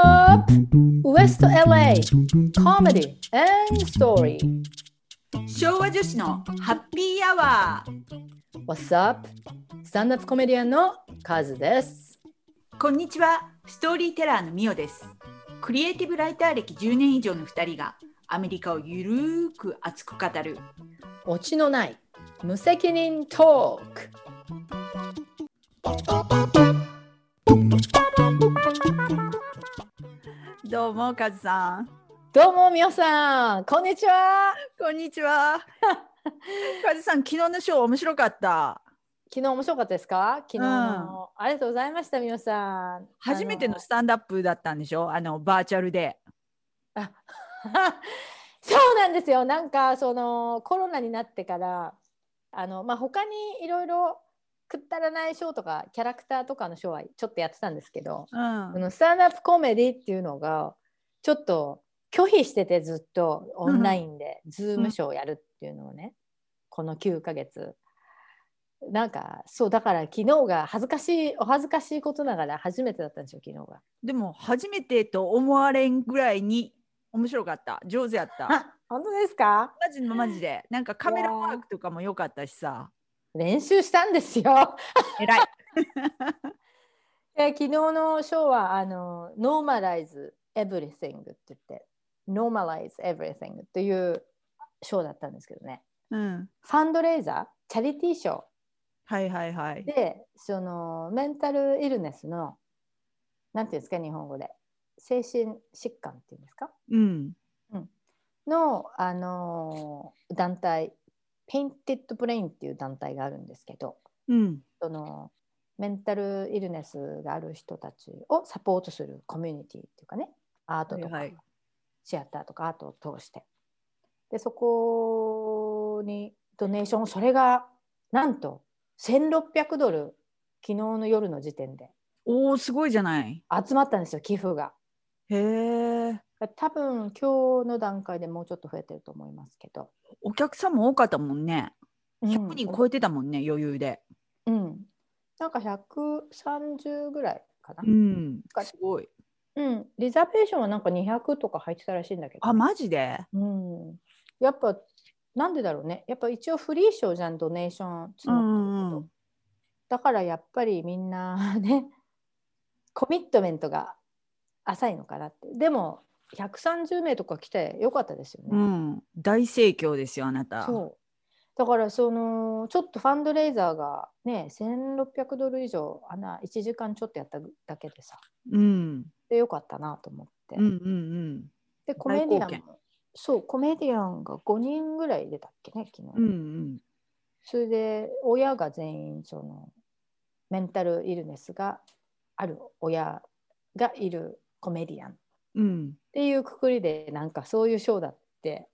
up? West LA Comedy and Story. 昭和女子のハッピーアワー What's up? スタンダップコメディアンのカズです。こんにちは。ストーリーテラーのミオです。クリエイティブライター歴10年以上の2人がアメリカをゆるーく熱く語る。オチのない無責任トークどうもカズさん。どうも皆さん。こんにちは。こんにちは。カズさん昨日のショー面白かった？昨日面白かったですか？昨日の、ありがとうございました皆さん。初めてのスタンダップだったんでしょ？あのバーチャルで。あ そうなんですよ。なんかそのコロナになってからあの、まあ、他にいろいろくったらないショーとかキャラクターとかのショーはちょっとやってたんですけど、うん。このスタンダップコメディっていうのがちょっと拒否しててずっとオンラインでズームショーをやるっていうのをね、この9ヶ月。なんかそうだから昨日が恥ずかしいお恥ずかしいことながら初めてだったんですよ昨日が。でも初めてと思われんぐらいに面白かった。上手やった。あ本当ですか？マジのマジで。なんかカメラワークとかも良かったしさ練習したんですよ。偉い。で昨日のショーはあの Normalize Everything って言って Normalize Everything というショーだったんですけどね。うん。ファンドレーザーチャリティーショはいはいはい。ーでそのメンタルイルネスのなんていうんですか日本語で。精神疾患っていうんですか？うん。の、あの団体 Painted Brain っていう団体があるんですけどうん。そのメンタルイルネスがある人たちをサポートするコミュニティっていうかねアートとか、シアターとかアートを通して。でそこにドネーションそれがなんと1600ドル昨日の夜の時点でおーすごいじゃない。集まったんですよ寄付が。へえ多分今日の段階でもうちょっと増えてると思いますけど、お客さんも多かったもんね。うん。100人超えてたもんね、余裕で。うん、なんか130ぐらいかな、うん。かすごい。うん、リザベーションはなんか200とか入ってたらしいんだけど、あマジで？うん、やっぱなんでだろうね。やっぱ一応フリーショーじゃんドネーション募ってるだからやっぱりみんなねコミットメントが浅いのかなって。でも130名とか来てよかったですよね、うん。大盛況ですよあなた。そう。だからそのちょっとファンドレイザーがね1600ドル以上あんな1時間ちょっとやっただけでさ。うん。でよかったなと思って、うんうんうんでコメディアンもそうコメディアンが5人ぐらい出たっけね昨日、うんうん。それで親が全員そのメンタルイルネスがある親がいるコメディアン。っうん。ていうくくりでなんかそういうショーだって。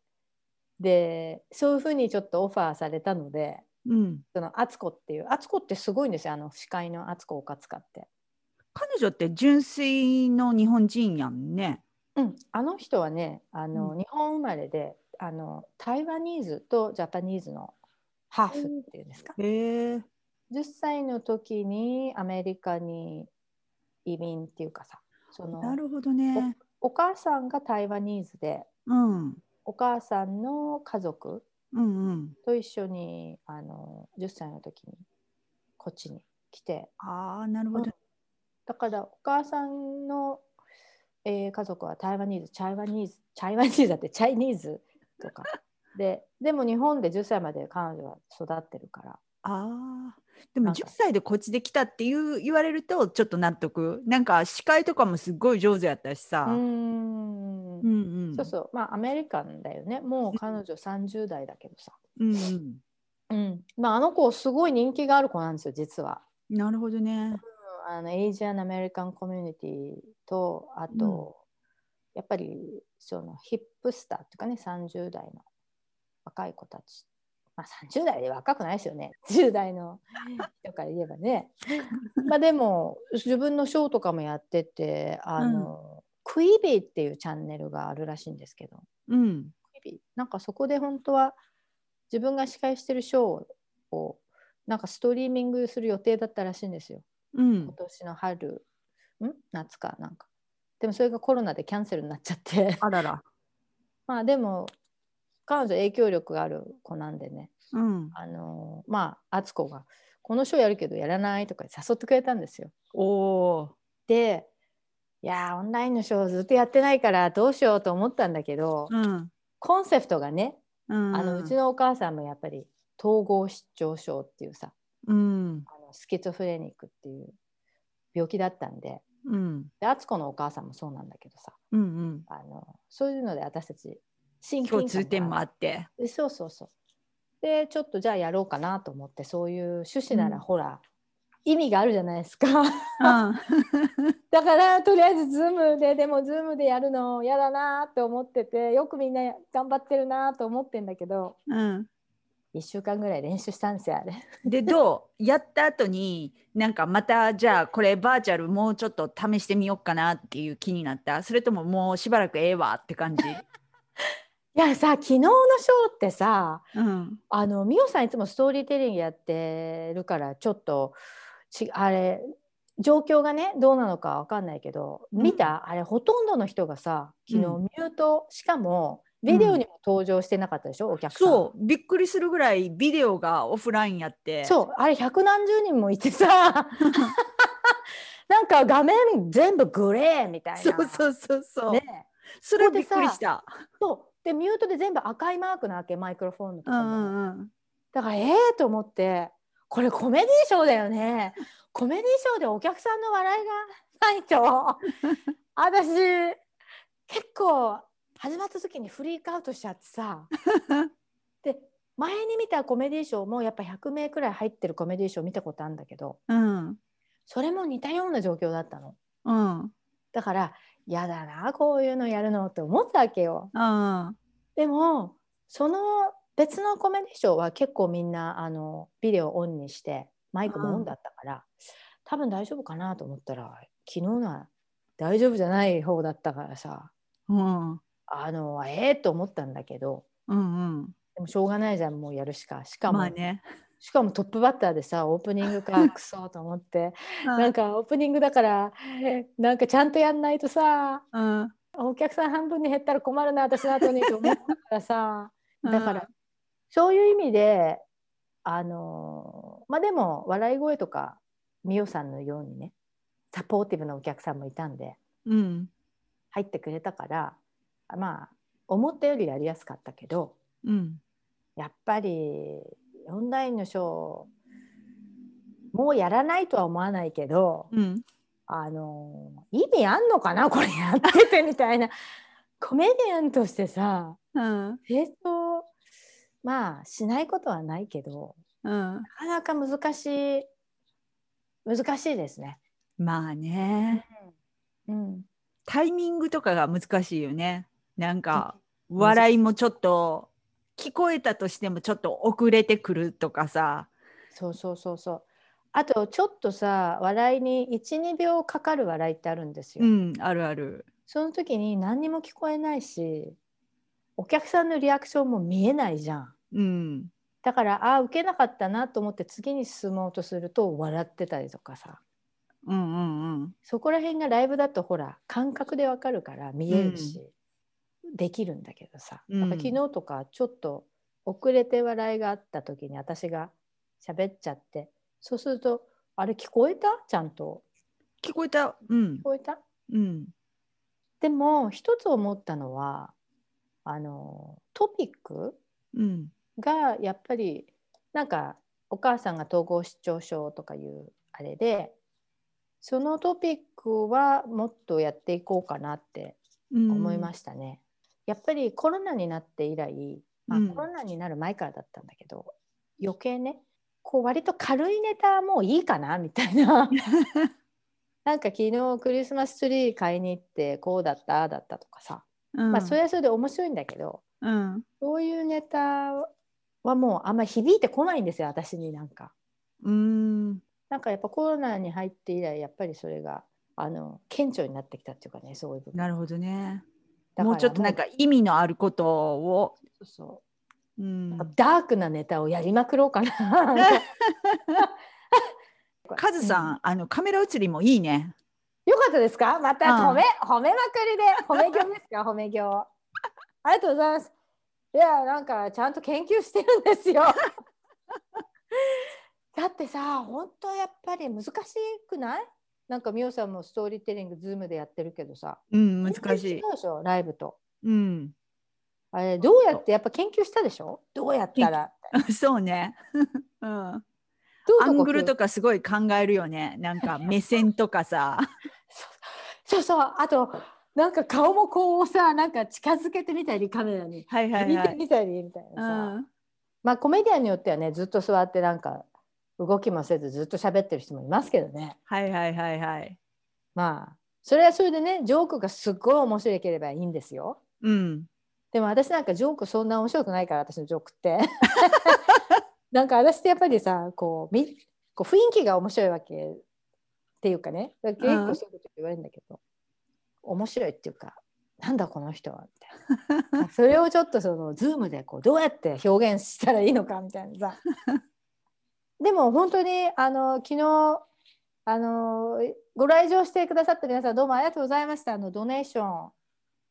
でそういうふうにちょっとオファーされたのでうん。そのアツコっていうアツコってすごいんですよあの司会のアツコをかつかって。彼女って純粋の日本人やんね。うん、あの人はねあの、うん。日本生まれであの台湾ニーズとジャパニーズのハーフ。っていうんですか、へえ10歳の時にアメリカに移民っていうかさそのなるほどねお母さんが台湾ニーズでうん。お母さんの家族うんうん。と一緒にあの10歳の時にこっちに来て。ああなるほど。だからお母さんの、えー家族は台湾ニーズチャイワニーズチャイワニーズだってチャイニーズとか。ででも日本で10歳まで彼女は育ってるからああでもなんか。10歳でこっちで来たっていう言われるとちょっと納得。なんか司会とかもすっごい上手やったしさ。うーん。うんうん。そうそう。まあアメリカンだよね。もう彼女30代だけどさ、うんうん。うん。まあ、あの子すごい人気がある子なんですよ実は。なるほどね。あのエイジアン・アメリカン・コミュニティとあと、やっぱりそのヒップスターっていうかね30代の若い子たち、まあ、30代で若くないですよね。10代の人から言えばね。まあでも自分のショーとかもやっててあの、クイビーっていうチャンネルがあるらしいんですけど。うん。なんかそこで本当は自分が司会してるショーをなんかストリーミングする予定だったらしいんですよ。うん。今年の春。ん？夏かなんか。ででもそれがコロナでキャンセルになっちゃって。あらら。まあでも彼女影響力がある子なんでねうん。あのまあ敦子が「このショーやるけどやらない?」とか誘ってくれたんですよ。おお。でいやーオンラインのショーずっとやってないからどうしようと思ったんだけど、うん。コンセプトがねうん。あのうちのお母さんもやっぱり統合失調症っていうさうん。あの schizophrenic っていう病気だったんでうん。で敦子のお母さんもそうなんだけどさうん。うん。あのそういうので私たち共感通点もがあって。でそうそうそうでちょっとじゃあやろうかなと思ってそういう趣旨ならうんほら、意味があるじゃないですかうん。だからとりあえず Zoom ででも Zoom でやるの嫌だなって思っててよくみんな頑張ってるなと思ってんだけどうん。1週間ぐらい練習したんですよあれ。でどう？やった後になんかまたじゃあこれバーチャルもうちょっと試してみようかなっていう気になった？それとももうしばらくええわって感じ、いやさ昨日のショーってさうん、あのミオさんいつもストーリーテリングやってるからちょっとちあれ状況がねどうなのかわかんないけどうん。見た、あれほとんどの人がさ昨日うん。ミュート、しかもビデオにも登場してなかったでしょ、お客さん。そう。びっくりするぐらいビデオがオフラインやって。そう。あれ百何十人もいてさ。なんか画面全部グレーみたいな。そうそうそうそう、ね、それびっくりした。そうでミュートで全部赤いマークなわけマイクロフォンのとこも。うんうんうん。だからええと思ってこれコメディショーだよね。コメディショーでお客さんの笑いがないと。私結構始まった時にフリークアウトしちゃってさ。で前に見たコメディショーもやっぱ100名くらい入ってるコメディショー見たことあるんだけどうんそれも似たような状況だったのうんだから嫌だなこういうのやるのって思ったわけよ。うん。でもその別のコメディショーは結構みんなあのビデオオンにしてマイクもオンだったから、多分大丈夫かなと思ったら昨日のは大丈夫じゃない方だったからさうん。あのええと思ったんだけどうんでもしょうがないじゃんもうやるしか。しかも、ねしかもトップバッターでさオープニングか クソと思って。なんかオープニングだからなんかちゃんとやんないとさうん。お客さん半分に減ったら困るな私の後にと思ったからさ。だから、そういう意味であのまあでも笑い声とか美桜さんのようにねサポーティブなお客さんもいたんでうん。入ってくれたからまあ思ったよりやりやすかったけどうん。やっぱりオンラインのショーもうやらないとは思わないけどうん。あの意味あんのかな？これやっててみたいな。コメディアンとしてさうん。成長まあしないことはないけどうん。なかなか難しい難しいですね。まあね。うん、タイミングとかが難しいよね。なんかうん。笑いもちょっと聞こえたとしてもちょっと遅れてくるとかさ。そうそうそうそう。あとちょっとさ笑いに12秒かかる笑いってあるんですよ。うんあるある。その時に何にも聞こえないしお客さんのリアクションも見えないじゃん。うん。だからああ受けなかったなと思って次に進もうとすると笑ってたりとかさ。うんうんうん。そこら辺がライブだとほら感覚でわかるから見えるし、できるんだけどさ、うん。昨日とかちょっと遅れて笑いがあった時に私が喋っちゃってそうするとあれ聞こえた？ちゃんと。聞こえた。うん。聞こえた？うん。でも一つ思ったのはあのトピックうん。がやっぱりなんかお母さんが統合失調症とかいうあれでそのトピックはもっとやっていこうかなってうん。思いましたね。やっぱりコロナになって以来、まあうん。コロナになる前からだったんだけど余計ねこう割と軽いネタもういいかなみたいな。なんか昨日クリスマスツリー買いに行ってこうだったああだったとかさ、うん。まあそれはそれで面白いんだけどうん。そういうネタはもうあんまり響いてこないんですよ私になんか。うん。なんかやっぱコロナに入って以来やっぱりそれがあの顕著になってきたっていうかねそういう部分。なるほどねだからもうちょっとなんか意味のあることを。そうそう。うん。ダークなネタをやりまくろうかな。カズさん、あのカメラ映りもいいね。よかったですか？またうん。褒め、褒めまくりで。褒め業ですか？褒め業ありがとうございます。いやなんかちゃんと研究してるんですよ。だってさ本当やっぱり難しくない？なんかみおさんもストーリーテリングズームでやってるけどさ。うん難しい。違うでしょ？ライブと。うん。あれどうやってやっぱ研究したでしょ？どうやったら そうね。うん。アングルとかかすごい考えるよね。なんか目線とかさ。そうそうあとなんか顔もこうさなんか近づけてみたりカメラに。はいはい見はい。てみたりみたいなうさ、ん。まあコメディアンによってはねずっと座ってなんか動きもせずずっと喋ってる人もいますけどね。はいはいはいはい。まあそれはそれでねジョークがすっごい面白ければいいんですよ。うん。でも私なんかジョークそんな面白くないから私のジョークって。なんか私ってやっぱりさこうみこう雰囲気が面白いわけっていうかね。結構そういうこと言われるんだけど、面白いっていうかなんだこの人はみたいな。それをちょっとそのズームでこうどうやって表現したらいいのかみたいなさでも本当にあの昨日あのご来場してくださった皆さんどうもありがとうございました。あのドネーション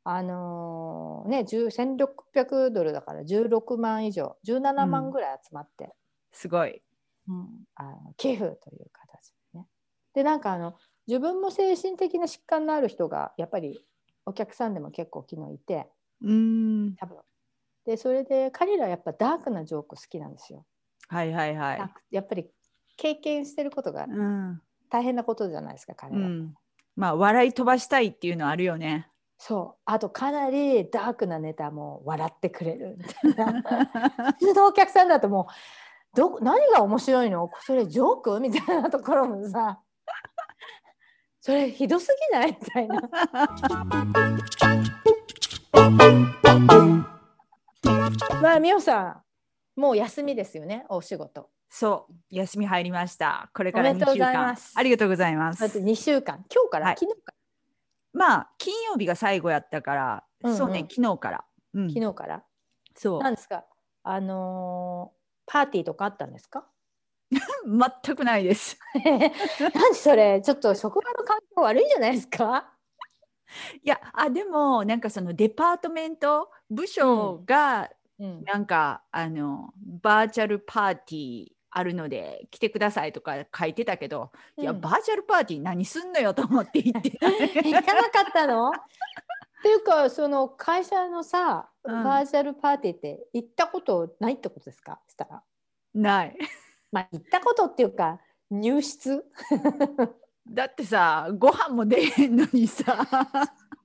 あのね10 1600ドルだから16万以上17万ぐらい集まって、すごい。うん。あの寄付という形でね。でなんかあの自分も精神的な疾患のある人がやっぱりお客さんでも結構昨日いて。うん。多分。でそれで彼らやっぱダークなジョーク好きなんですよ。はいはいはい。やっぱり経験してることがうん。大変なことじゃないですか彼ら。うん。まあ笑い飛ばしたいっていうのはあるよね。そう。あとかなりダークなネタも笑ってくれる。みたいな普通のお客さんだともうど何が面白いの？それジョーク？みたいなところもさ。それひどすぎない？みたいな。まあみおさんもう休みですよねお仕事。そう休み入りました。これから2おめでとうご週間。ありがとうございます。だって2週間。今日から、はい。昨日かまあ金曜日が最後やったから、うんうん。そうね昨日から、うん、昨日から？そう。何ですか？あのーパーティーとかあったんですか？全くないです。何それ？ちょっと職場の環境悪いんじゃないですか？いやあでもなんかそのデパートメント部署がうん。なんか、あのバーチャルパーティーあるので来てくださいとか書いてたけど、いやうんバーチャルパーティー何すんのよと思って行って。行かなかったの？っていうかその会社のさ、うん。バーチャルパーティーって行ったことないってことですか？したら。ない。まあ行ったことっていうか入室？だってさご飯も出へんのにさ、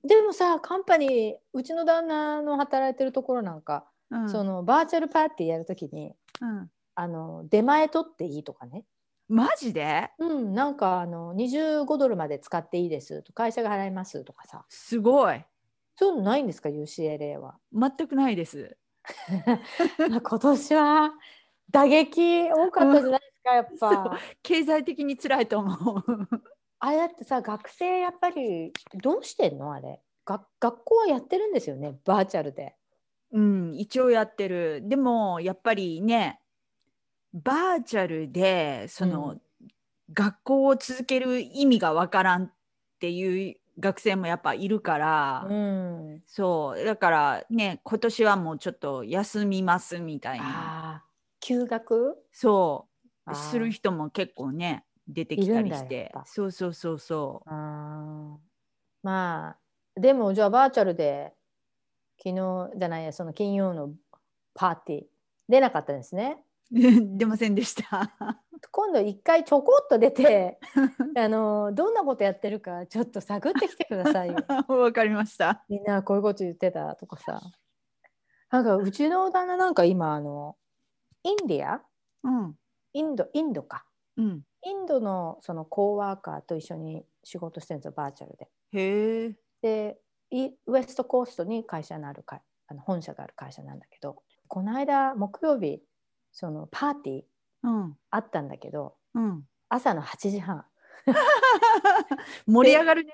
でもさカンパニーうちの旦那の働いてるところなんか、うん。そのバーチャルパーティーやるときにうん。あの出前取っていいとかね。マジで？うん。なんかあの25ドルまで使っていいですと会社が払いますとかさ。すごい。そういうのないんですか？UCLA は。全くないです。ま あ今年は打撃多かったじゃないですか、やっぱ。経済的に辛いと思う。あれだってさ、学生やっぱりどうしてんの？あれ。が学校はやってるんですよね、バーチャルで。うん一応やってる。でもやっぱりねバーチャルでその、うん。学校を続ける意味がわからんっていう学生もやっぱいるから、うん。そうだからね今年はもうちょっと休みますみたいな。休学？そう。する人も結構ね出てきたりして。そうそうそうそあー。まあ、でもじゃあバーチャルで昨日じゃないや、その金曜のパーティー出なかったですね。う 出ませんでした今度一回ちょこっと出て あのどんなことやってるかちょっと探ってきてくださいよ。わかりましたみんなこういうこと言ってたとかさ。なんかうちの旦那なんか今あのインディア？うんインドインドかうんインドのそのコーワーカーと一緒に仕事してるんですよバーチャルで。へえでイウエストコーストに会社のある会あの本社がある会社なんだけどこの間木曜日そのパーティーうん。あったんだけどうん。朝の8時半。盛り上がるね。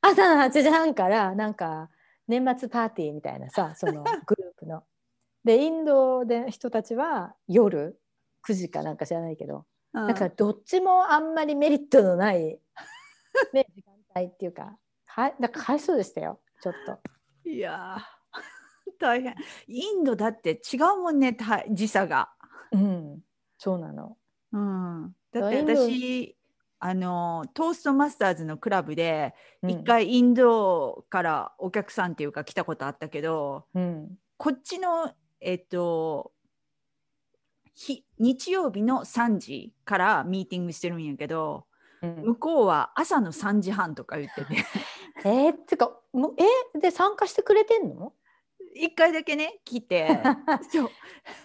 朝の8時半からなんか年末パーティーみたいなさその グループの。でインドで人たちは夜9時かなんか知らないけど、ななんかどっちもあんまりメリットのないね、時間帯っていうか、はい、だかわいそうでしたよ、ちょっと。いやー 大変。インドだって違うもんねた時差が、うん、そうなの。うん、だって私あのトーストマスターズのクラブでうん。一、回インドからお客さんっていうか来たことあったけどうん、こっちのえっとひ日曜日の3時からミーティングしてるんやけどうん、向こうは朝の3時半とか言ってて えー、ってか、もうえで参加してくれてんの？一回だけね来て そう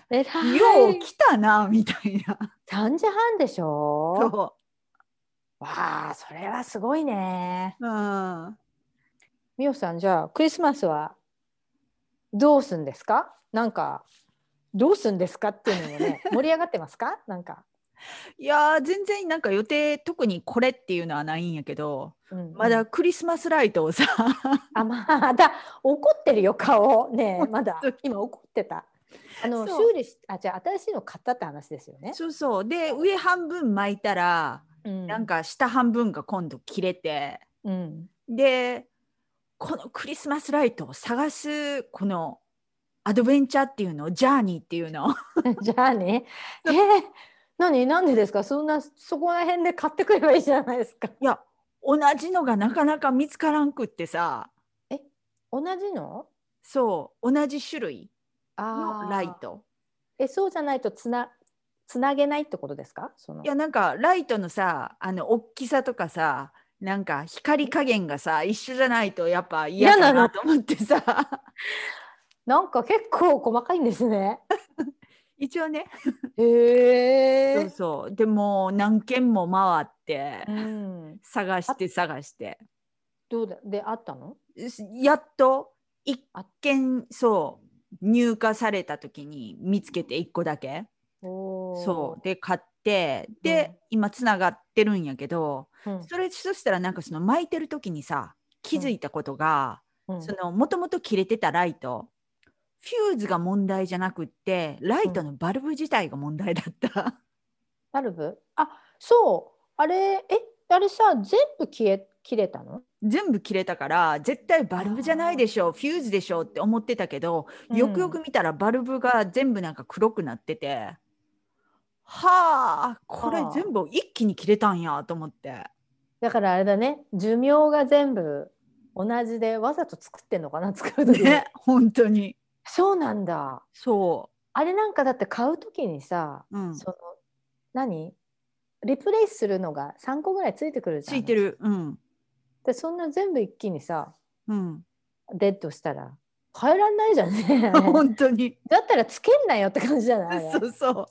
えらい。よう来たなみたいな。三時半でしょ？そわあ、それはすごいね。う、うん、みおさん、じゃあクリスマスはどうすんですか？なんかどうすんですか？っていうのもね、盛り上がってますか？なんか。いやー全然なんか予定特にこれっていうのはないんやけどうんまだクリスマスライトをさ。あまあだ怒ってるよ顔。ねえ まだ今怒ってた。あの修理しあじゃあ新しいの買ったって話ですよね、そうそう。で上半分巻いたらうん、なんか下半分が今度切れて。うん。でこのクリスマスライトを探すこのアドベンチャーっていうのジャーニーっていうの。じゃあねえー、何なんでですか？そんなそこら辺で買ってくればいいじゃないですか。いや同じのがなかなか見つからんくってさ。同じの？そう。同じ種類のライト。えそうじゃないとつなつなげないってことですか？その。いやなんかライトのさあの大きさとかさなんか光加減がさ一緒じゃないとやっぱ嫌だなと思ってさ。なんか結構細かいんですね一応ね。へえそうそう。でも何軒も回ってうん。探して探して。どうだ？であったの？やっと一あ軒そう入荷された時に見つけて1個だけ。おー。そう。で買ってで、今つながってるんやけどうん。それそしたらなんかその巻いてる時にさ気づいたことが、うん。そのもともと切れてたライト fuse が問題じゃなくってライトの bulb 自体が問題だった。 bulb？あそう。あれえあれさ全部消え切れたの？全部切れたから絶対 bulb じゃないでしょう fuse でしょうって思ってたけど、よくよく見たら bulb が全部なんか黒くなっててはあこれはあ全部一気に切れたんやと思って。だからあれだね寿命が全部同じでわざと作ってんのかな作る時に、ね本当にそうなんだ。そあれなんかだって買う時にさ、う、うん、その何？リプレイスするのが3個ぐらいついてくるじゃん。ついてる。うん。でそんな全部一気にさうん。デッドしたら変えらんないじゃんね。本当に。だったらつけんなよって感じじゃない？そうそう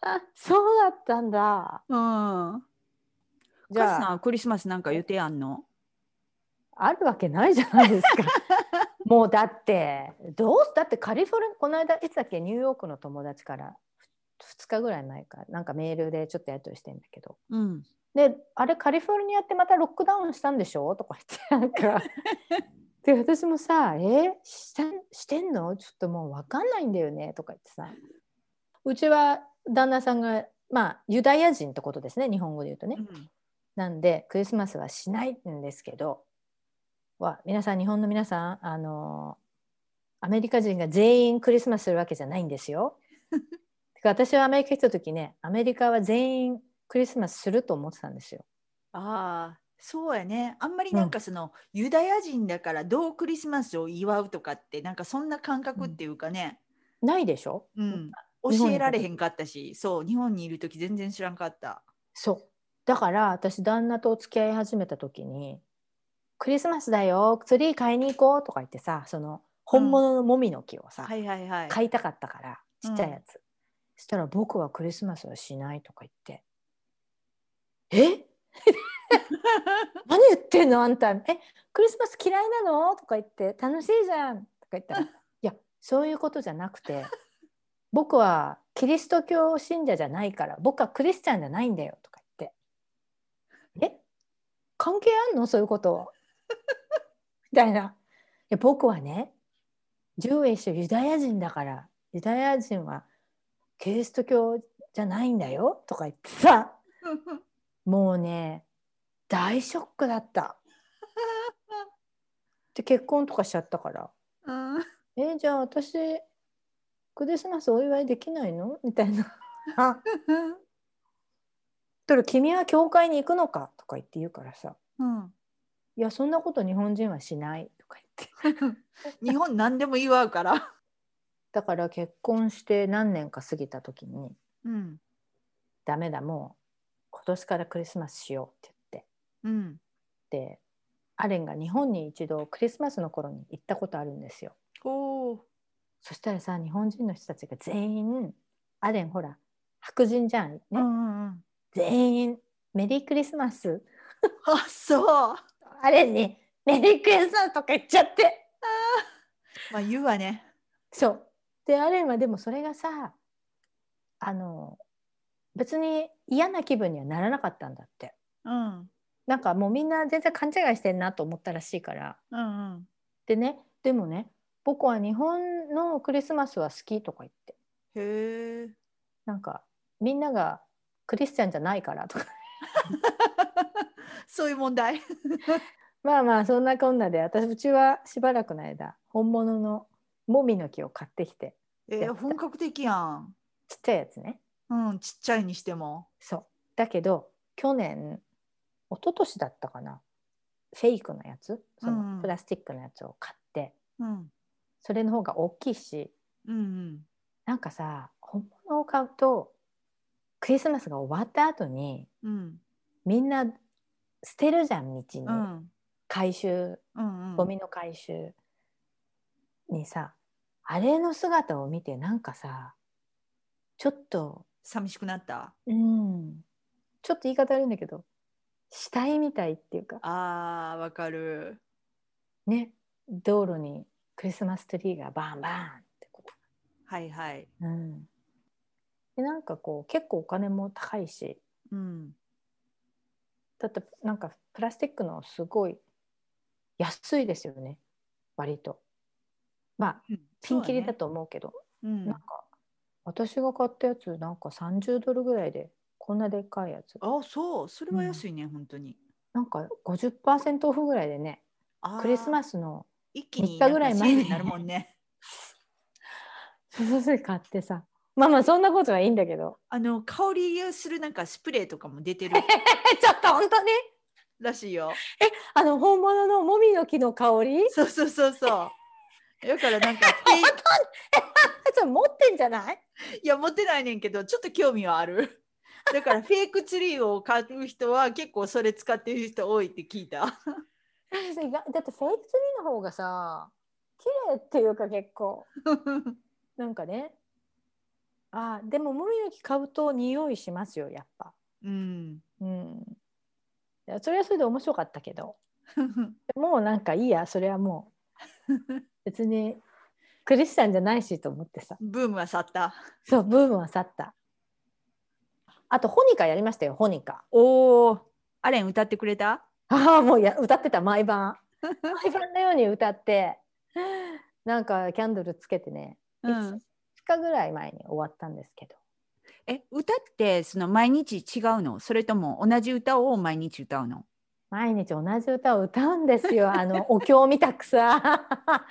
あ そうだったんだ。うん。じゃあはクリスマスなんか予定あんの？あるわけないじゃないですか もうだってどうだってカリフォルニアこの間いつだっけニューヨークの友達から2日ぐらい前かなんかメールでちょっとやり取りしてんだけど。うん。であれカリフォルニアってまたロックダウンしたんでしょ？とか言ってなんか。で私もさ「え？したしてんの？ちょっともう分かんないんだよね」とか言ってさ。うちは旦那さんがまあユダヤ人ってことですね日本語で言うとね。なんでクリスマスはしないんですけどは皆さん日本の皆さんあのアメリカ人が全員クリスマスするわけじゃないんですよ。てか私はアメリカ来た時ねアメリカは全員クリスマスすると思ってたんですよ。ああそうやね。あんまりなんかその、ユダヤ人だからどうクリスマスを祝うとかってなんかそんな感覚っていうかね、ないでしょ？うん。教えられへんかったし。そう日本にいる時全然知らんかった。そう。だから私旦那とお付き合い始めた時に「クリスマスだよツリー買いに行こう」とか言ってさその本物のもみの木をさ、はいはいはい。買いたかったからちっちゃいやつ、そしたら僕はクリスマスはしないとか言って。え？何言ってんのあんた。えクリスマス嫌いなの？とか言って楽しいじゃん。とか言ったら いやそういうことじゃなくて僕はキリスト教信者じゃないから僕はクリスチャンじゃないんだよ。とか言って。え？関係あんの？そういうことみたいな。いや僕はねジューエッシュユダヤ人だからユダヤ人はキリスト教じゃないんだよとか言ってさもうね大ショックだった。で結婚とかしちゃったから。うん「えじゃあ私クリスマスお祝いできないの?」みたいな「あ。だから君は教会に行くのか?」とか言って言うからさ。うん「いやそんなこと日本人はしない」とか言って。日本何でも祝うから。だから結婚して何年か過ぎた時にうん「ダメだもう今年からクリスマスしよう」って言って。うん。でアレンが日本に一度クリスマスの頃に行ったことあるんですよ。おー。そしたらさ日本人の人たちが全員アレンほら白人じゃんね、うんうんうん。全員メリークリスマス。あそう。アレンにメリークリスマスとか言っちゃって。まあ言うわね。そう。でアレンはでもそれがさあの別に嫌な気分にはならなかったんだって。うん。なんかもうみんな全然勘違いしてんなと思ったらしいから。うんうん。でねでもね僕は日本のクリスマスは好きとか言って。へえ。なんかみんながクリスチャンじゃないからとか そういう問題。まあまあそんなこんなで私うちはしばらくの間本物のもみの木を買ってきてえー、本格的やん。ちっちゃいやつねうん、ちっちゃいにしても。そうだけど去年一昨年だったかなフェイクのやつ？そのプラスチックのやつを買って、うん。それの方が大きいしうんうん。なんかさ本物を買うとクリスマスが終わった後にうん。みんな捨てるじゃん道に、うん。回収うんうん。ゴミの回収にさあれの姿を見てなんかさちょっと寂しくなった？うんちょっと言い方悪いんだけど死体みたいっていうかあー、わかる。ね道路にクリスマスツリーがバンバンってこはいはい。う、うん、でなんかこう結構お金も高いしうん。だってなんかプラスチックのすごい安いですよね。割と。まあピンキリだと思うけど。うん。なんか私が買ったやつなんか30ドルぐらいでこんなでっかいやつ。あ、そう。それは安いね、本当に。なんか50%オフぐらいでねクリスマススの一気に3日ぐらい前になるもんね。すごい買ってさまあまあそんなことはいいんだけどあの香りするなんかスプレーとかも出てる ちょっと本当に？らしいよ。あの本物のもみの木の香り？そうそうそうそう。だからなんかフ 本ェ当に？持ってんじゃない？イいや持ってないねんけどちょっと興味はある。だからフェイクツリーを買う人は結構それ使ってる人多いって聞いた。だってフェイクツリーの方がさ綺麗っていうか結構 なんかねあでももみの木買うと匂いしますよやっぱ。うん。うん。それはそれで面白かったけど。もうなんかいいやそれはもう。別にクリスチャンじゃないしと思ってさ。ブームは去った。そうブームは去った。あとホニカやりましたよホニカ。おお。アレン歌ってくれた？ああもうや歌ってた毎晩。毎晩のように歌って。なんかキャンドルつけてね、うん。2日ぐらい前に終わったんですけど。え歌ってその毎日違うの？それとも同じ歌を毎日歌うの？毎日同じ歌を歌うんですよ。あのお経みたくさ。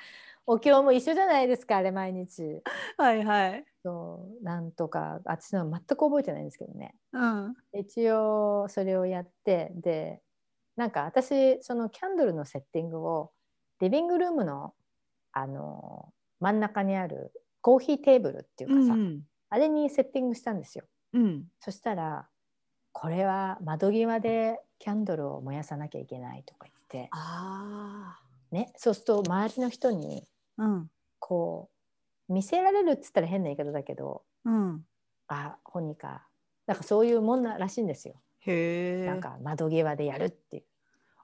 お経も一緒じゃないですかあれ毎日。はいはい。そうなんとか私のは全く覚えてないんですけどね。うん。一応それをやってでなんか私そのキャンドルのセッティングをリビングルームのあの真ん中にあるコーヒーテーブルっていうかさ、うん。あれにセッティングしたんですようん。そしたらこれは窓際でキャンドルを燃やさなきゃいけないとか言って、あね、そうすると周りの人にあ。うん。こう見せられるっつったら変な言い方だけどうん。あホニカなんかそういうもんならしいんですよ。へえ。なんか窓際でやるっていう。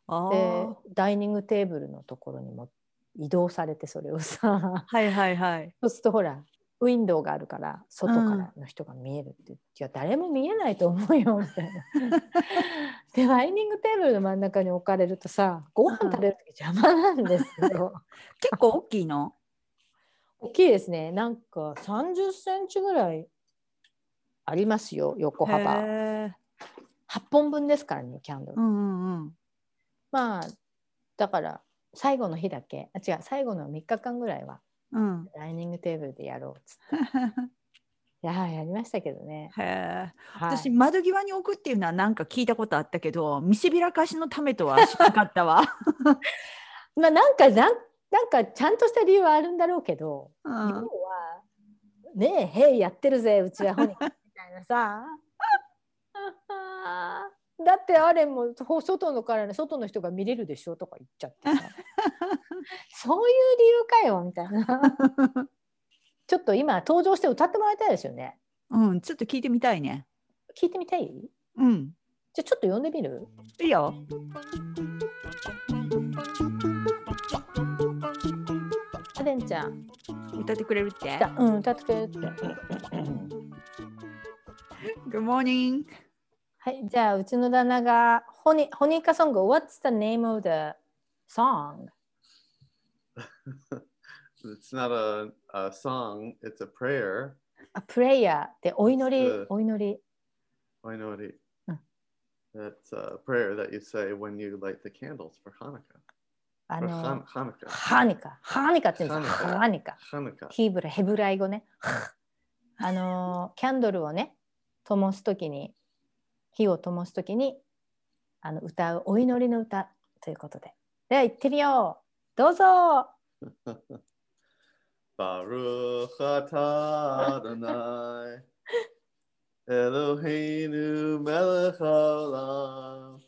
あでーダイニングテーブルのところにも移動されてそれをさはいはいはい。そうするとほらウィンドウがあるから外からの人が見えるって、いや誰も見えないと思うよみたいな。でダイニングテーブルの真ん中に置かれるとさご飯食べる時邪魔なんですよ。結構大きいの？大きいですねなんか30センチぐらいありますよ横幅。へ8本分ですからねキャンドル、うんうんうん。まあだから最後の日だけ。あ違う。最後の3日間ぐらいは。うん。ダイニングテーブルでやろうっつって。いやーやりましたけどね。はい、私窓際に置くっていうのはなんか聞いたことあったけど見せびらかしのためとは知らなかったわ。まあなんかなんなんかちゃんとした理由はあるんだろうけど、う要ん、はねえ「へいやってるぜうちはホニ」みたいなさ だってあれもほ外のからね外の人が見れるでしょとか言っちゃってさ。そういう理由かよみたいな。ちょっと今登場して歌ってもらいたいですよね。うん、ちょっと聞いてみたいね。聞いてみたい？うん。じゃあちょっと呼んでみる？いいよ。アデンちゃん。歌ってくれるって？うん歌ってくれるって。Good morning. はいじゃあうちの旦那がホニホニカソング What's the name of the song? It's not a, a song, it's a prayer. あプレイヤーってお祈り、うんお祈り know it. Mm. That's a prayer that you say when you light the candles for Hanukkah. あの Han- Hanukkah. ハニカハニカって言うんですよハニカハニカ Hanukkah. ヒーブラヘブライ語ねあのキャンドルをね灯すときに火を灯すときにあの歌うお祈りの歌ということで。では行ってみよう。どうぞ。バルハタダナイ。エロヒヌメルハ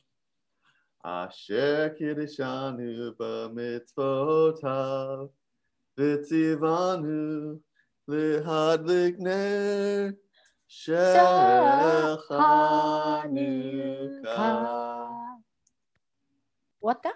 ラ。アシェキリシャヌバメツボタ。ヴィツィヴァヌ。リハドリクネ。ル しいイエ not ーイ enough? 終わ So った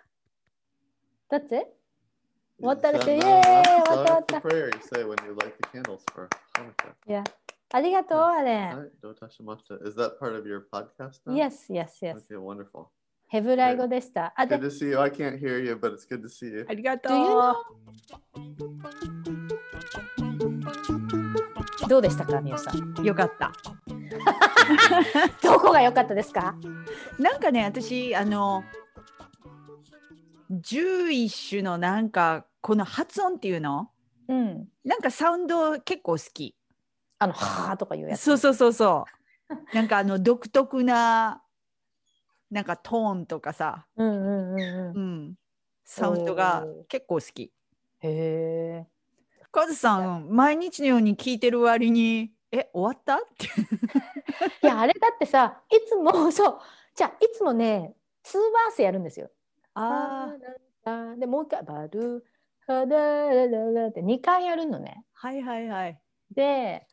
終わっ that's the た prayer you say when you light the candles for Hanukkah. いやありがとうあれ Right, Dotashimata. Is that part of your podcast now? Yes yes yes Okay, wonderful. ヘブライ語でしたあで Good to see you. I can't hear you, but it's good to see you. ありがと Do you う。 know? どうでしたかみゆさん？よかった。どこが良かったですか？なんかね、私、あの、11種のなんか、この発音っていうの？うん。なんかサウンド結構好き。あのはーとかいうやつ。そうそうそうそう。なんかあの独特な、なんかトーンとかさ、うんうんうんうん。うん、サウンドが結構好き。へえカズさん、毎日のように聞いてる割に、え、終わった？って。いやあれだってさいつも そう。じゃあいつもね2バースやるんですよ。ああ、あでもう一回バルハダラララって2回やるのね。はいはいはい。で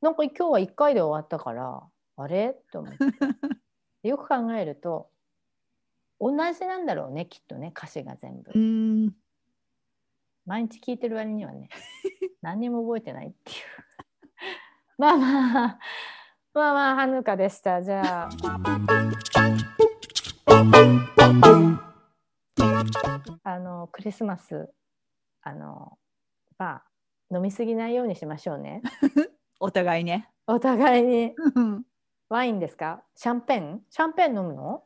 なんか今日は1回で終わったからあれ？と思って。よく考えると同じなんだろうねきっとね歌詞が全部。うーん。毎日聞いてる割にはね 何にも覚えてないっていう。まあまあまあまあはぬかでした。じゃあ。あのクリスマスあのまあ飲みすぎないようにしましょうね。お互いね。お互いに。うん。ワインですか？シャンペン？シャンペン飲むの、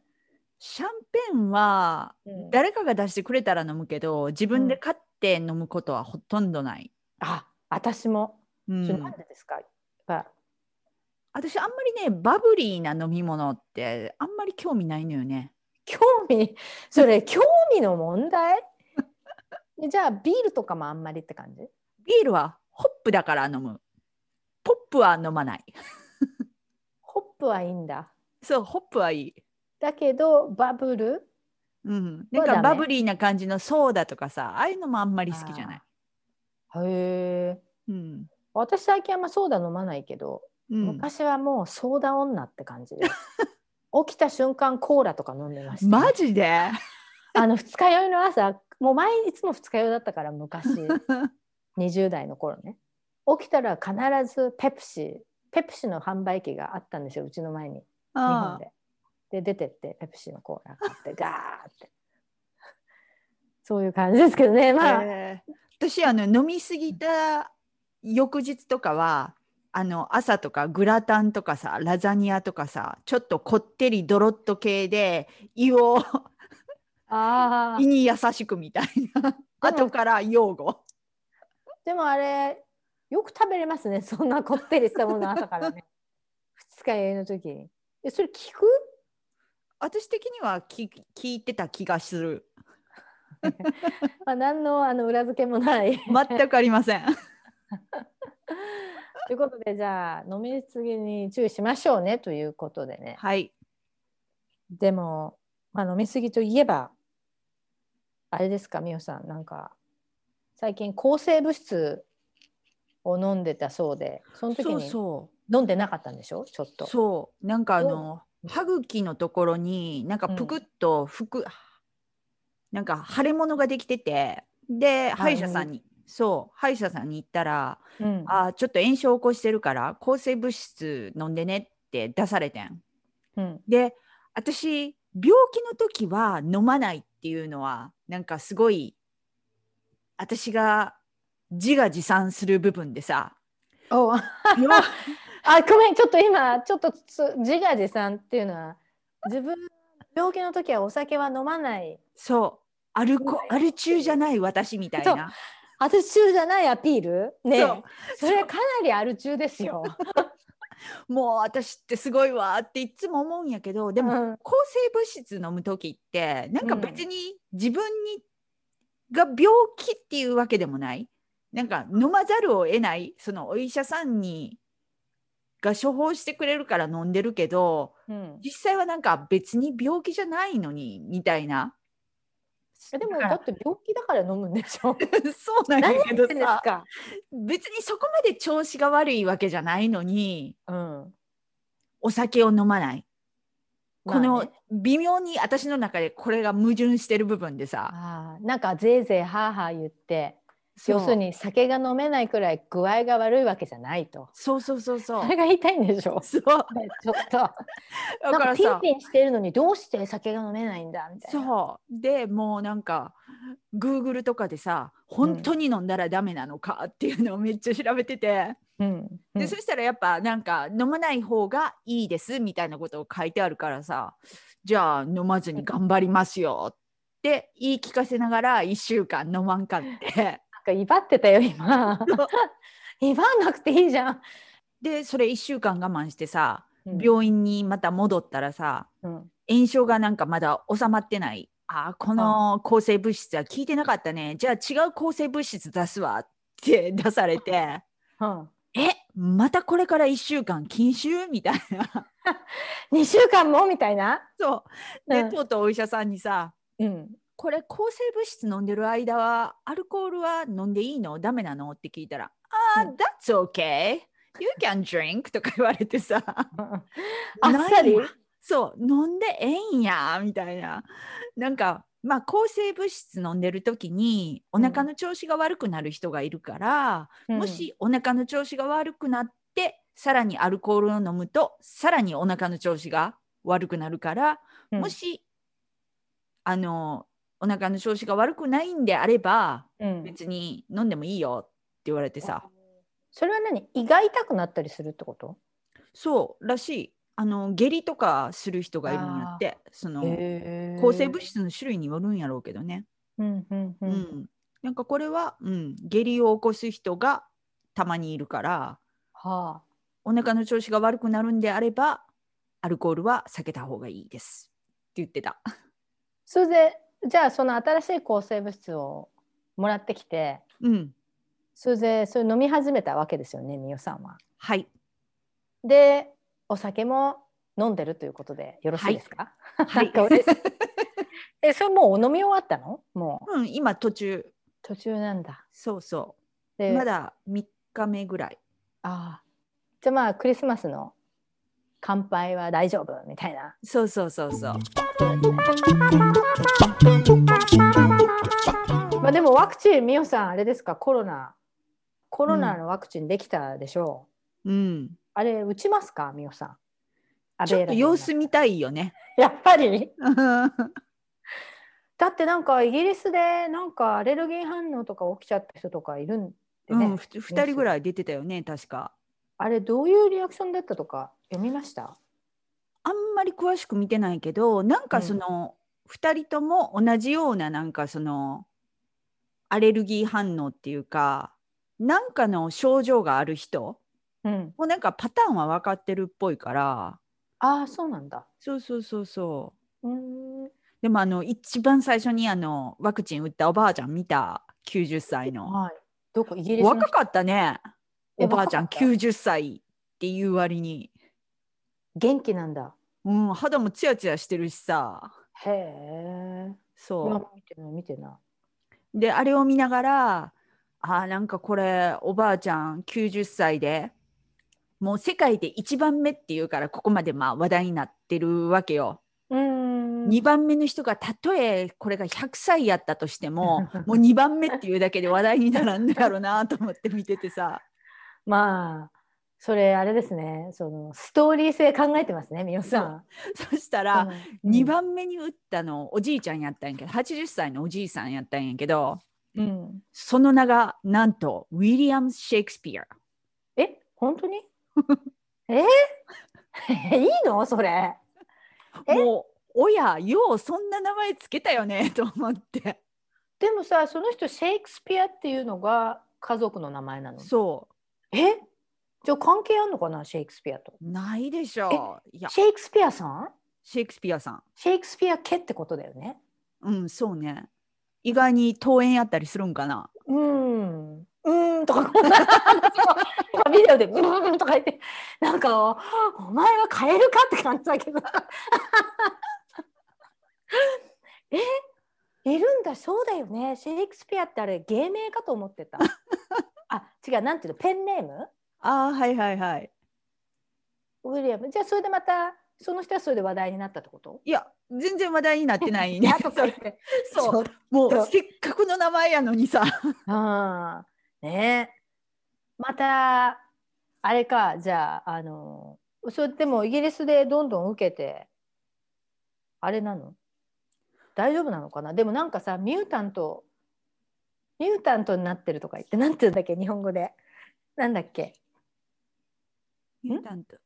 シャンペンはうん。誰かが出してくれたら飲むけど自分で買って飲むことはほとんどない。あ私も、うんなんでですか？は私あんまりねバブリーな飲み物ってあんまり興味ないのよね。興味？それ 興味の問題？じゃあビールとかもあんまりって感じ？ビールはホップだから飲む。ポップは飲まない。ホップはいいんだそう、ホップはいい。だけどバブル？うん、なんかバブリーな感じのソーダとかさ、ああいうのもあんまり好きじゃない？へえ。うん。私最近あんまソーダ飲まないけど、うん、昔はもうソーダ女って感じで 起きた瞬間コーラとか飲んでました、マジで？あの二日酔いの朝もう毎日いつも二日酔いだったから昔 20代の頃ね。起きたら必ずペプシペプシの販売機があったんですようちの前に。日本あで。で出てってペプシのコーラ買ってガーって。そういう感じですけどねまあ、えー私あの飲みすぎた翌日とかはあの朝とかグラタンとかさラザニアとかさちょっとこってりドロッと系で胃をあ 胃に優しくみたいな。後から用語でもあれよく食べれますね。そんなこってりしたもの朝からね。二日酔いの時。にえそれ聞く？私的には聞聞いてた気がする。まあ何のあの裏付けもない。全くありません。ということでじゃあ飲みすぎに注意しましょうねということでね。はい。でも、まあ、飲みすぎといえばあれですかみおさん。なんか最近抗生物質を飲んでたそうでその時にそ飲んでなかったんでしょ？ちょっうと。そう。なんかあの歯茎のところになんかぷくっとふく、なんか腫れ物ができててで歯医者さんに、そう歯医者さんに行ったらうん。あーちょっと炎症を起こしてるから抗生物質飲んでねって出されてん。うん。で私病気の時は飲まないっていうのはなんかすごい私が自画自賛する部分でさ。お あ病ごめんちょっと今ちょっとつ自画自賛っていうのは自分病気の時はお酒は飲まない。そう。アルコアル中じゃない私みたいな。アル中じゃないアピール？ねえ。それかなりアル中ですよ。もう私ってすごいわっていつも思うんやけどでも、うん。抗生物質飲む時ってなんかうん。別に自分に、が病気っていうわけでもない。なんか飲まざるを得ないそのお医者さんにが処方してくれるから飲んでるけどうん実際はなんか別に病気じゃないのにみたいなえでもだって病気だから飲むんでしょ？そうなん何やけどさか？別にそこまで調子が悪いわけじゃないのにうん。お酒を飲まない。このまあね微妙に私の中でこれが矛盾してる部分でさなんかぜいぜいはあはあ言って要するに酒が飲めないくらい具合が悪いわけじゃないと。そうそうそうそうそれが言いたいんでしょ？そうねちょっと。だかからピンさピンしてるのにどうして酒が飲めないんだみたいな。そうでもうなんか Google とかでさ本当に飲んだらダメなのかっていうのをめっちゃ調べてて、うん。うでんそしたらやっぱなんか飲まない方がいいですみたいなことを書いてあるからさじゃあ飲まずに頑張りますよって言い聞かせながら1週間飲まんかってか威張ってたよ今。威張んなくていいじゃん。でそれ1週間我慢してさうん病院にまた戻ったらさ、うん炎症がなんかまだ収まってない。あーこの抗生物質は効いてなかったね。じゃあ違う抗生物質出すわって出されて、うん。えまたこれから1週間禁酒？みたいな。2週間も？みたいな？そう。で、うんとうとうお医者さんにさ、うん。これ抗生物質飲んでる間はアルコールは飲んでいいの？ダメなの？って聞いたら、あー、うん that's okay. You can drink とか言われてさ。あっさりそう。飲んでええんやみたいな。なんかまあ抗生物質飲んでる時にお腹の調子が悪くなる人がいるから、もしお腹の調子が悪くなってさらにアルコールを飲むとさらにお腹の調子が悪くなるから、うん、もしあのお腹の調子が悪くないんであればうん、別に飲んでもいいよって言われてさ、それは何？胃が痛くなったりするってこと？そうらしい。あの下痢とかする人がいるんやってその抗生物質の種類によるんやろうけどね。うんうんううんん、なんかこれは、うん、下痢を起こす人がたまにいるからはあ。お腹の調子が悪くなるんであればアルコールは避けた方がいいです。って言ってた。それでじゃあその新しい抗生物質をもらってきてうん、それでそれ飲み始めたわけですよねみおさんは。はい、でお酒も飲んでるということでよろしいですか、はい。なんか嬉しい。えそれもうお飲み終わったの？もう。うん、今途中。途中なんだ。そうそでうまだ3日目ぐらい。ああ。じゃあまあクリスマスの乾杯は大丈夫みたいな。そうそうそうそう。まあでもワクチンみおさんあれですか？コロナ。コロナのワクチンできたでしょう、うん、あれ打ちますか？みおさん。アちょっと様子見たいよね。やっぱり？だってなんかイギリスでなんかアレルギー反応とか起きちゃった人とかいるんでね、うん、ふ2人ぐらい出てたよね確か。あれどういうリアクションだったとか読みました？あんまり詳しく見てないけどなんかその、2人とも同じようななんかそのアレルギー反応っていうかなんかの症状がある人うん。もうなんかパターンは分かってるっぽいからああ、そうなんだ。そうそうそうそううーん。でもあの一番最初にあのワクチン打ったおばあちゃん見た90歳のはい。どこイギリスの若かったねえおばあちゃん若かった90歳っていう割に、元気なんだ。うん、肌もツヤツヤしてるしさへえ。そ見てない見てなうであれを見ながらあーなんかこれおばあちゃん90歳でもう世界で一番目っていうからここまでまあ話題になってるわけよ。い。うーん。2番目の人がたとえこれが100歳やったとしても もう2番目っていうだけで話題にならんのやろうなと思って見ててさ まあ、それあれですね。そのストーリー性考えてますね、みよさん。そしたらうん2番目に打ったのおじいちゃんやったんやけど80歳のおじいさんやったんやけどうん。その名がなんとウィリアム・シェイクスピア。え、本当に？え？いいの？それ。え？もうおやようそんな名前つけたよね と思ってでもさ、その人シェイクスピアっていうのが家族の名前なの？そえ？じゃあ関係あるのかな、シェイクスピアと。うないでしょういやシェイクスピアさん？シェイクスピアさんシェイクスピア家ってことだよね。うんそうね意外に登園やったりするんかなうーん。うーんとか、こんなビデオでうーんとか言って、なんか、お前はカエルかって感じだけど。えいるんだ、そうだよね。シェイクスピアってあれ、芸名かと思ってた。あ、違う、なんていうの、ペンネーム？あーはいはいはい。ウィリアム。じゃあ、それでまた、その人はそれで話題になったってこと？いや全然話題になってないね。やとか言って。そう。もうとせっかくの名前やのにさ。ああ、ね。え。また、あれか、じゃあ、あの、それでもイギリスでどんどん受けて、あれなの？大丈夫なのかな？でもなんかさ、ミュータント、ミュータントになってるとか言って、なんて言うんだっけ、日本語で。なんだっけ、ミュータント。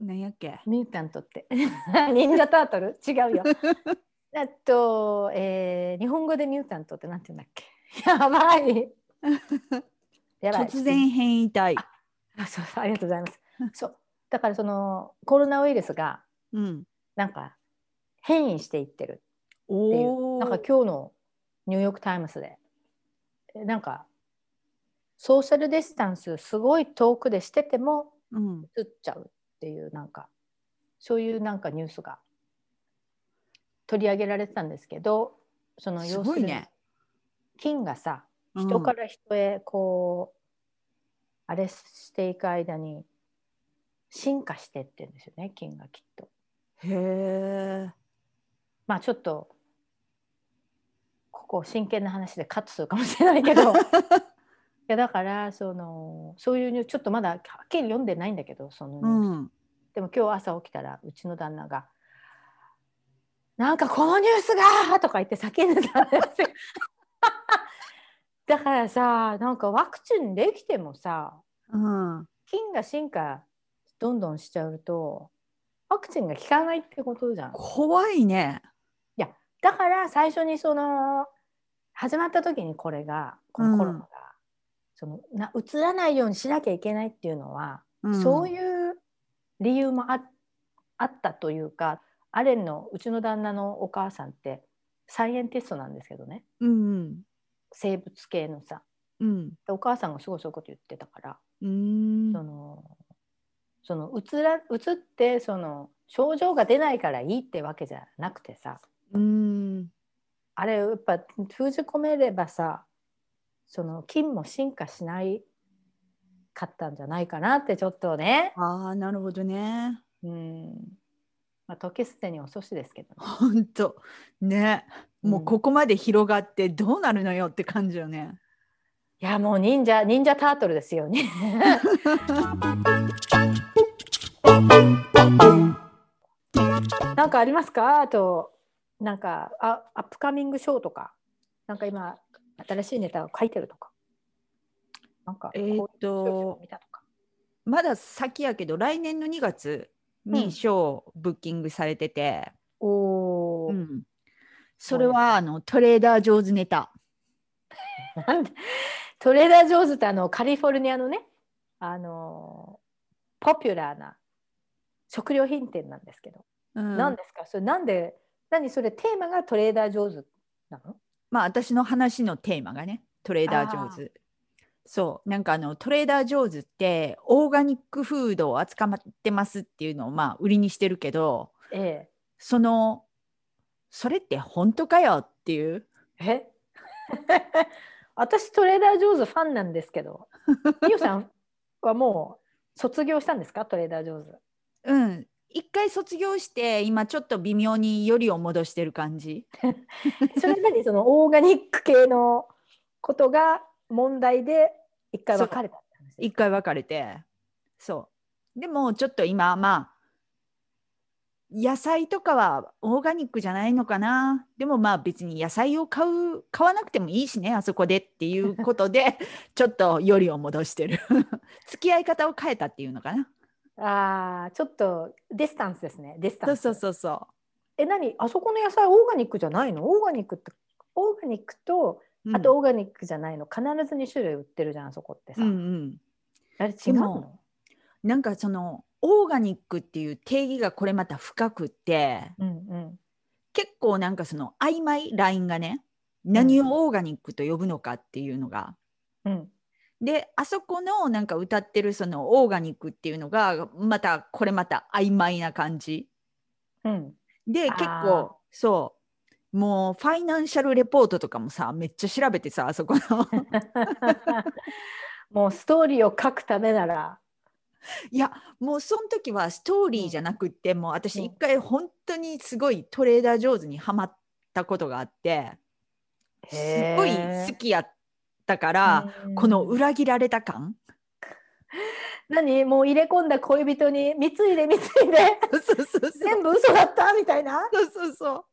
何やっけ？ミュータントって。忍者タートル？違うよ。えっと、えー日本語でミュータントってなんて言うんだっけ？やばい。やばい。突然変異体。あそうそうありがとうございます。そう。だからそのコロナウイルスがうん。なんか変異していってるっていう。なんか今日のニューヨーク・タイムズで。えなんかソーシャルディスタンスすごい遠くでしててもうん移っちゃうっていうなんかそういうなんかニュースが取り上げられてたんですけどそのす要するに菌がさ人から人へこう、あれしていく間に進化してってるんですよね菌がきっと。へえまあちょっとここ真剣な話でカットするかもしれないけどい やだからそのそういうニュースちょっとまだはっきり読んでないんだけどそのニュうース、んでも今日朝起きたらうちの旦那が「なんかこのニュースが!」とか言って叫んでたんですよ。だからさなんかワクチンできてもさうん菌が進化どんどんしちゃうとワクチンが効かないってことじゃん。怖いねだから最初にその始まった時にこれがこのコロナが、そのな移らないようにしなきゃいけないっていうのは、そうういう理由もああったというかアレンのうちの旦那のお母さんってサイエンティストなんですけどね。んうん。生物系のさ。うん。でお母さんがすごいそういうこと言ってたから、うん。そのその移ら移ってその症状が出ないからいいってわけじゃなくてさ。うん。あれやっぱ封じ込めればさその菌も進化しないかったんじゃないかなってちょっとね。ああなるほどね。うん。まあ時すでに遅しですけどね。ほんとね。もうここまで広がってどうなるのよって感じよね。いやもう忍者忍者タートルですよね。なんかありますか？あとなんかあアップカミングショーとか。なんか今新しいネタを書いてるとか。なんかえーっとまだ先やけど来年の2月うんにショーをブッキングされてて、おー。うん。それはあのトレーダー上手ネタ。トレーダー・ジョーズってあのカリフォルニアのねあのポピュラーな食料品店なんですけど、うん。何ですか？それなんで何それテーマがトレーダー・ジョーズなの？まあ私の話のテーマがねトレーダー上手。そう。なんかあのトレーダー上手ってオーガニックフードを扱ってますっていうのをまあ売りにしてるけどえそのそれって本当かよっていう。え？え 私トレーダー・ジョーズファンなんですけど みおさんはもう卒業したんですか？トレーダー・ジョーズうん一回卒業して今ちょっと微妙によりを戻してる感じ？それ何そのオーガニック系のことが問題で一回別れた一回別れてそう。でもちょっと今まあ野菜とかはオーガニックじゃないのかな？でもまあ別に野菜を買う買わなくてもいいしねあそこでっていうことで ちょっとよりを戻してる。付き合い方を変えたっていうのかな？ああちょっと distance ですね。 distance。そうそうそうそえ何？あそこの野菜オーガニックじゃないの？オーガニックってオーガニックとう、うん。あとオーガニックじゃないの、必ず2種類売ってるじゃんあそこってさ、うんうん。あれ違うでのなんかそのオーガニックっていう定義がこれまた深くってうんうん。結構なんかその曖昧ラインがね何をオーガニックと呼ぶのかっていうのが、うんであそこのなんか歌ってるそのオーガニックっていうのがまたこれまた曖昧な感じ。うん。で結構そう。もうファイナンシャルレポートとかもさめっちゃ調べてさあそこの。もうストーリーを書くためなら。いやもうその時はストーリーじゃなくって、もう私うん。一回本当にすごいトレーダー上手にはまったことがあってすごい好きやったから、うん。この裏切られた感。何？もう入れ込んだ恋人に貢いで貢いで。全部嘘だった？みたいな？そうそうそう。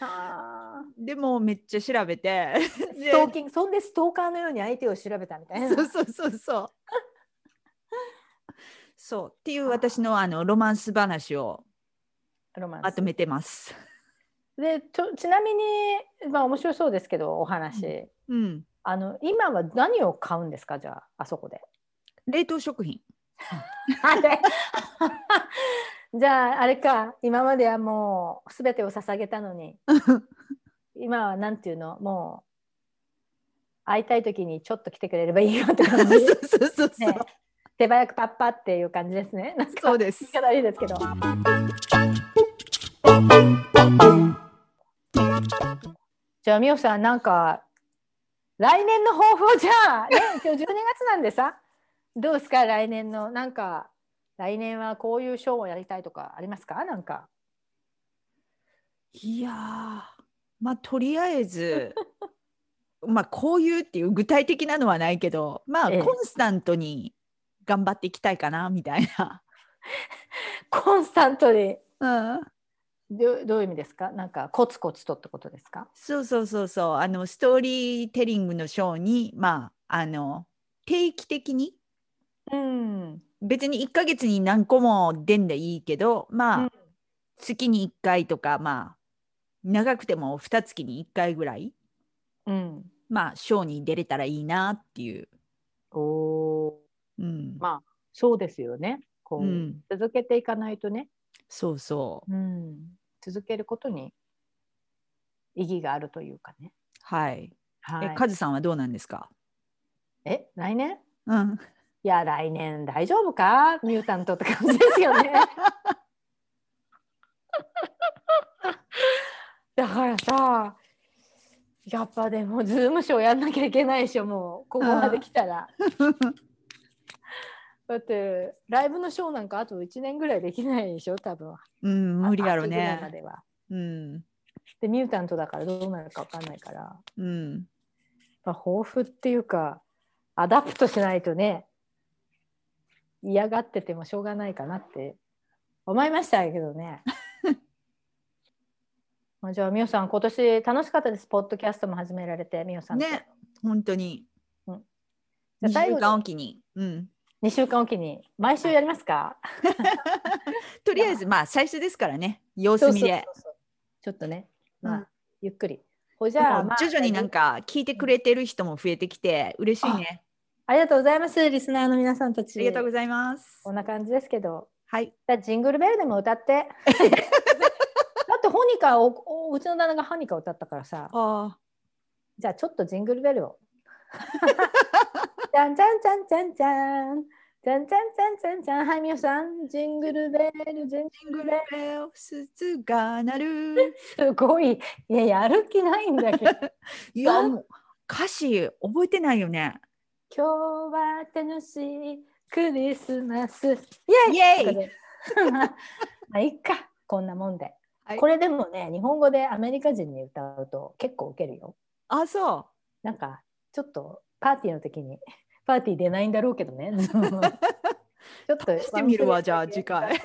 あ。でもめっちゃ調べて。ーストーキング。そんでストーカーのように相手を調べたみたいな。そうそうそうそう。そうっていう私のあのロマンス話をまとめてます。でちょちなみにまあ面白そうですけどお話、うん。あの今は何を買うんですか？じゃああそこで。冷凍食品。あれ？じゃああれか今まではもう全てを捧げたのに今はなんていうの？もう会いたい時にちょっと来てくれればいいよって感じ、そうそうそう。ね、手早くパッパっていう感じですね。なんかそうです言い方悪いですけど。じゃあみおさんなんか来年の抱負をじゃあ、ね、今日12月なんでさどうですか来年のなんか来年はこういうショーをやりたいとかありますか？なんか。いやーまあとりあえず まあこういうっていう具体的なのはないけどまあええコンスタントに頑張っていきたいかなみたいな。コンスタントにうん。どうどういう意味ですか？なんかコツコツとってことですか？そうそうそうそう。あのストーリーテリングのショーにまああの定期的にうん。別に1ヶ月に何個も出んでいいけどまあ、うん。月に1回とかまあ長くても2月に1回ぐらいうん。まあショーに出れたらいいなっていう、おお。うん。まあそうですよね。こう、うん。続けていかないとね、そうそう。うん、続けることに意義があるというかね。はい、はい。えカズさんはどうなんですか？え来年？うん。いや来年大丈夫か？ミュータントって感じですよね。だからさやっぱでもズームショーやんなきゃいけないでしょもう。ここまで来たら。だってライブのショーなんかあと1年ぐらいできないでしょ？多分。うん無理やろ秋ぐらいまでは。うん。でミュータントだからどうなるか分かんないから、うん。まあ、抱負っていうか adapt しないとね嫌がっててもしょうがないかなって。思いましたけどね。まあじゃあみおさん今年楽しかったです。ポッドキャストも始められてみおさんと。ね本当に。うん。2週間じゃあ最後に。おきに。うん2週間おきに毎週やりますか？とりあえずまあ最初ですからね。様子見で。ちょっとね、まあうんゆっくり。ほいじでゃあ、まあ、も徐々になんか聞いてくれてる人も増えてきて嬉しいね。ありがとうございますリスナーの皆さんたち。ありがとうございます。こんな感じですけど。はい。じゃあジングルベルでも歌って。だってホニカおおうちの旦那がハニカ歌ったからさ。あじゃあちょっとジングルベルを じゃんじゃんじゃんじゃんじゃん。じゃんじゃんじゃんじゃんじゃん。はい、みよさん。ジングルベル、ジングルベル、鈴がナる。すごい。いや、やる気ないんだけど。いや、歌詞覚えてないよね。今日は楽しいクリスマス。イェイイェイ まあ、いっか。こんなもんで。はい、これでもね、日本語でアメリカ人に歌うと結構ウケるよ。あ、そう。なんか、ちょっとパーティーの時に パーティー出ないんだろうけどね。ちょっとしてみるわじゃあ次回。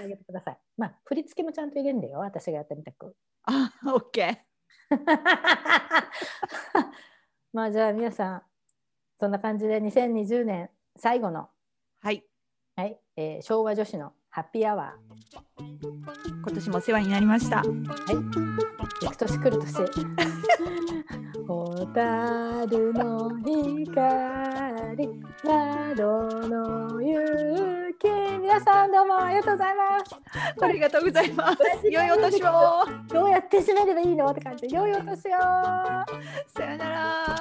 まあ振り付けもちゃんと入れるんだよ。私がやったみたく あオッケまあじゃあ皆さんそんな感じで2020年最後の、ーはい。はいえー昭和女子のハッピーアワ今年もお世話になりました。ー行く年来る年。ホタルの光窓の勇気皆さんどうもありがとうございます。ありがとうござます。良いお年を。どうやって締めればいいのって感じ。良いお年を。さよなら